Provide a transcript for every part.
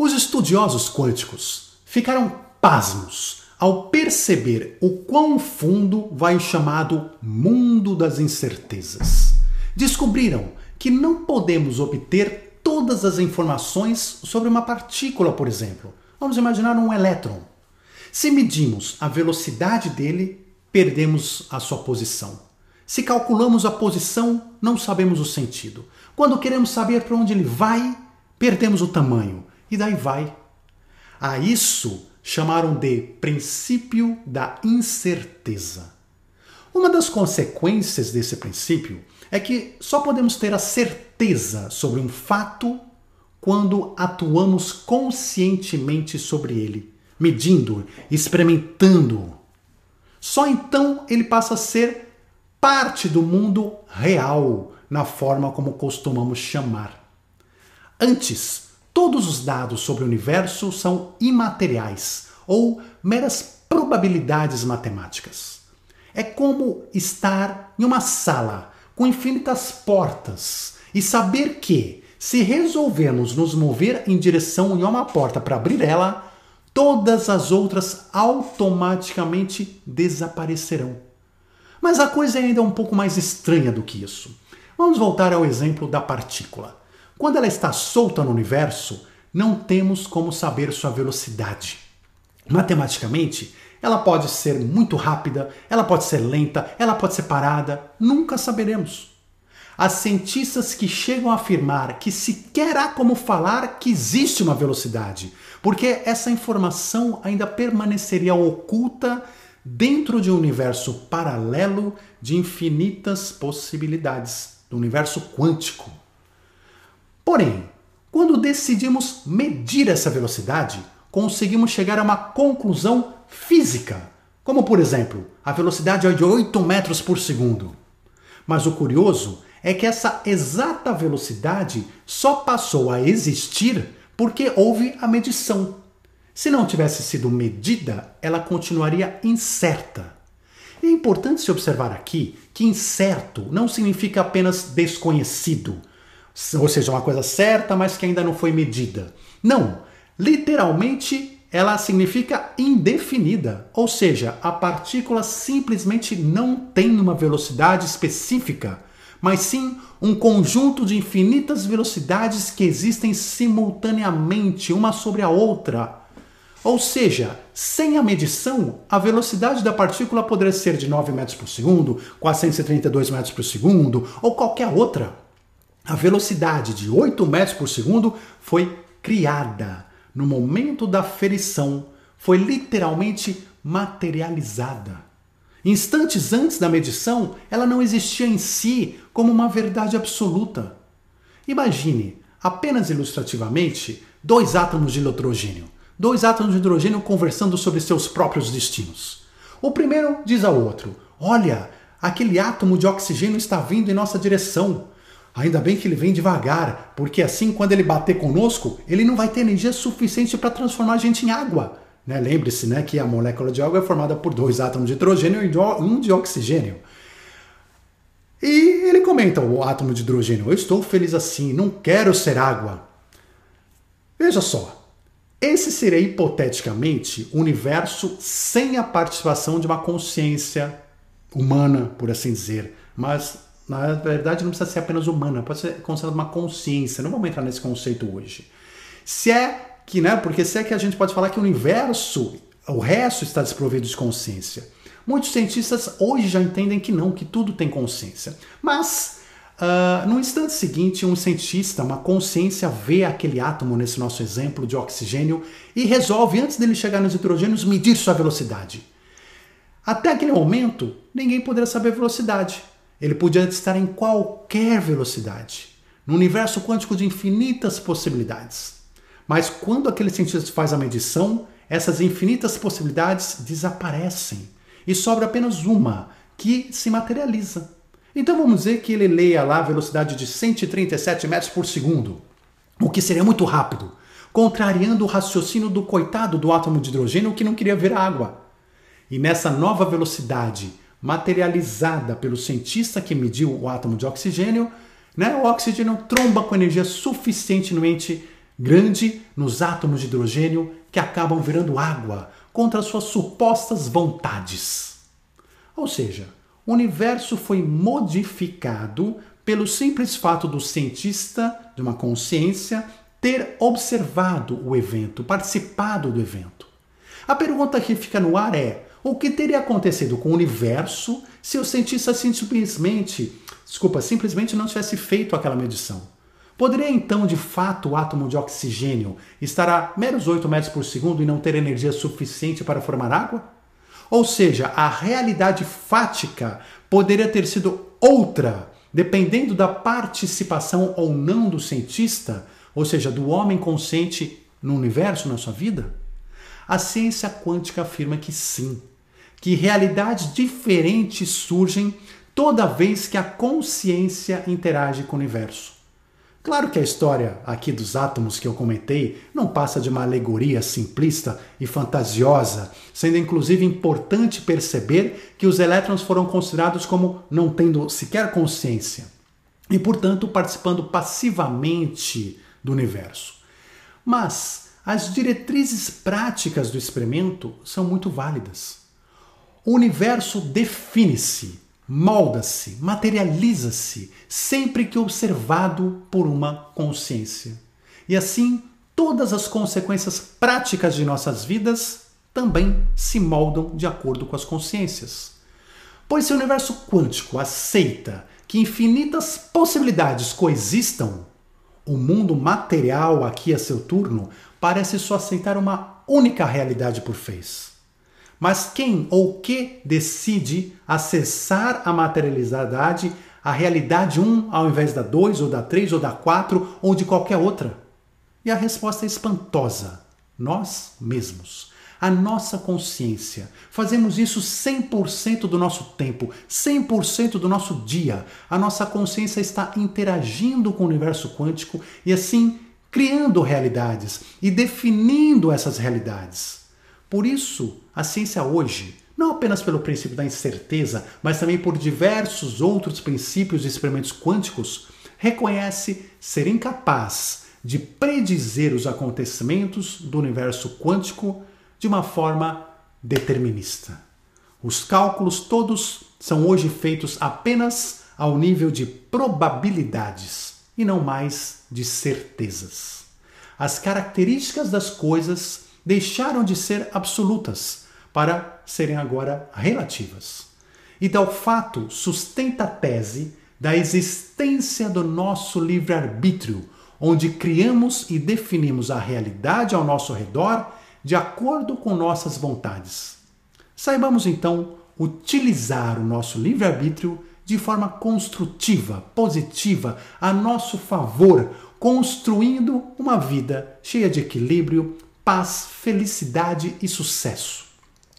Os estudiosos quânticos ficaram pasmos ao perceber o quão fundo vai o chamado mundo das incertezas. Descobriram que não podemos obter todas as informações sobre uma partícula, por exemplo. Vamos imaginar um elétron. Se medimos a velocidade dele, perdemos a sua posição. Se calculamos a posição, não sabemos o sentido. Quando queremos saber para onde ele vai, perdemos o tamanho. E daí vai. A isso chamaram de princípio da incerteza. Uma das consequências desse princípio é que só podemos ter a certeza sobre um fato quando atuamos conscientemente sobre ele, medindo, experimentando. Só então ele passa a ser parte do mundo real, na forma como costumamos chamar. Antes, todos os dados sobre o universo são imateriais ou meras probabilidades matemáticas. É como estar em uma sala com infinitas portas e saber que, se resolvermos nos mover em direção a uma porta para abrir ela, todas as outras automaticamente desaparecerão. Mas a coisa é ainda um pouco mais estranha do que isso. Vamos voltar ao exemplo da partícula. Quando ela está solta no universo, não temos como saber sua velocidade. Matematicamente, ela pode ser muito rápida, ela pode ser lenta, ela pode ser parada, nunca saberemos. Há cientistas que chegam a afirmar que sequer há como falar que existe uma velocidade, porque essa informação ainda permaneceria oculta dentro de um universo paralelo de infinitas possibilidades, do universo quântico. Porém, quando decidimos medir essa velocidade, conseguimos chegar a uma conclusão física, como por exemplo, a velocidade é de 8 metros por segundo. Mas o curioso é que essa exata velocidade só passou a existir porque houve a medição. Se não tivesse sido medida, ela continuaria incerta. É importante se observar aqui que incerto não significa apenas desconhecido, ou seja, uma coisa certa, mas que ainda não foi medida. Não, literalmente ela significa indefinida, ou seja, a partícula simplesmente não tem uma velocidade específica, mas sim um conjunto de infinitas velocidades que existem simultaneamente uma sobre a outra ou seja, sem a medição, a velocidade da partícula poderia ser de 9 metros por segundo, 432 metros por segundo ou qualquer outra. A velocidade de 8 metros por segundo foi criada no momento da ferição, foi literalmente materializada. Instantes antes da medição, ela não existia em si como uma verdade absoluta. Imagine, apenas ilustrativamente, dois átomos de nitrogênio dois átomos de hidrogênio conversando sobre seus próprios destinos. O primeiro diz ao outro: Olha, aquele átomo de oxigênio está vindo em nossa direção. Ainda bem que ele vem devagar, porque assim, quando ele bater conosco, ele não vai ter energia suficiente para transformar a gente em água. Né? Lembre-se né, que a molécula de água é formada por dois átomos de hidrogênio e um de oxigênio. E ele comenta, o átomo de hidrogênio: Eu estou feliz assim, não quero ser água. Veja só, esse seria hipoteticamente o universo sem a participação de uma consciência humana, por assim dizer. Mas na verdade não precisa ser apenas humana, pode ser considerada uma consciência. Não vamos entrar nesse conceito hoje. Se é que, né? Porque se é que a gente pode falar que o universo, o resto está desprovido de consciência. Muitos cientistas hoje já entendem que não, que tudo tem consciência. Mas Uh, no instante seguinte, um cientista, uma consciência, vê aquele átomo, nesse nosso exemplo, de oxigênio e resolve, antes dele chegar nos hidrogênios, medir sua velocidade. Até aquele momento, ninguém poderia saber a velocidade. Ele podia estar em qualquer velocidade, no universo quântico de infinitas possibilidades. Mas quando aquele cientista faz a medição, essas infinitas possibilidades desaparecem e sobra apenas uma, que se materializa. Então vamos dizer que ele leia lá a velocidade de 137 metros por segundo, o que seria muito rápido, contrariando o raciocínio do coitado do átomo de hidrogênio que não queria ver água. E nessa nova velocidade, materializada pelo cientista que mediu o átomo de oxigênio, né, o oxigênio tromba com energia suficientemente grande nos átomos de hidrogênio que acabam virando água contra suas supostas vontades. Ou seja, o universo foi modificado pelo simples fato do cientista, de uma consciência, ter observado o evento, participado do evento. A pergunta que fica no ar é: o que teria acontecido com o universo se o cientista simplesmente, desculpa, simplesmente não tivesse feito aquela medição? Poderia então, de fato, o átomo de oxigênio estar a meros 8 metros por segundo e não ter energia suficiente para formar água? Ou seja, a realidade fática poderia ter sido outra, dependendo da participação ou não do cientista, ou seja, do homem consciente no universo, na sua vida? A ciência quântica afirma que sim, que realidades diferentes surgem toda vez que a consciência interage com o universo. Claro que a história aqui dos átomos que eu comentei não passa de uma alegoria simplista e fantasiosa, sendo inclusive importante perceber que os elétrons foram considerados como não tendo sequer consciência e, portanto, participando passivamente do universo. Mas as diretrizes práticas do experimento são muito válidas. O universo define-se molda-se, materializa-se sempre que observado por uma consciência. E assim, todas as consequências práticas de nossas vidas também se moldam de acordo com as consciências. Pois se o universo quântico aceita que infinitas possibilidades coexistam, o mundo material aqui a seu turno parece só aceitar uma única realidade por vez. Mas quem ou que decide acessar a materialidade, a realidade 1 ao invés da 2 ou da 3 ou da 4 ou de qualquer outra? E a resposta é espantosa: nós mesmos. A nossa consciência. Fazemos isso 100% do nosso tempo, 100% do nosso dia. A nossa consciência está interagindo com o universo quântico e assim criando realidades e definindo essas realidades. Por isso, a ciência hoje, não apenas pelo princípio da incerteza, mas também por diversos outros princípios e experimentos quânticos, reconhece ser incapaz de predizer os acontecimentos do universo quântico de uma forma determinista. Os cálculos todos são hoje feitos apenas ao nível de probabilidades e não mais de certezas. As características das coisas deixaram de ser absolutas para serem agora relativas. E tal fato sustenta a tese da existência do nosso livre-arbítrio, onde criamos e definimos a realidade ao nosso redor de acordo com nossas vontades. Saibamos então utilizar o nosso livre-arbítrio de forma construtiva, positiva, a nosso favor, construindo uma vida cheia de equilíbrio, paz, felicidade e sucesso,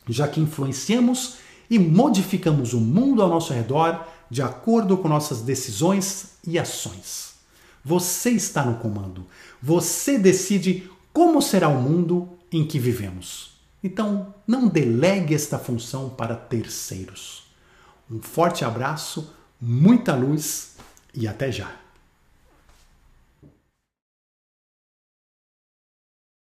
já que influenciamos e modificamos o mundo ao nosso redor de acordo com nossas decisões e ações. Você está no comando. Você decide como será o mundo em que vivemos. Então, não delegue esta função para terceiros. Um forte abraço, muita luz e até já!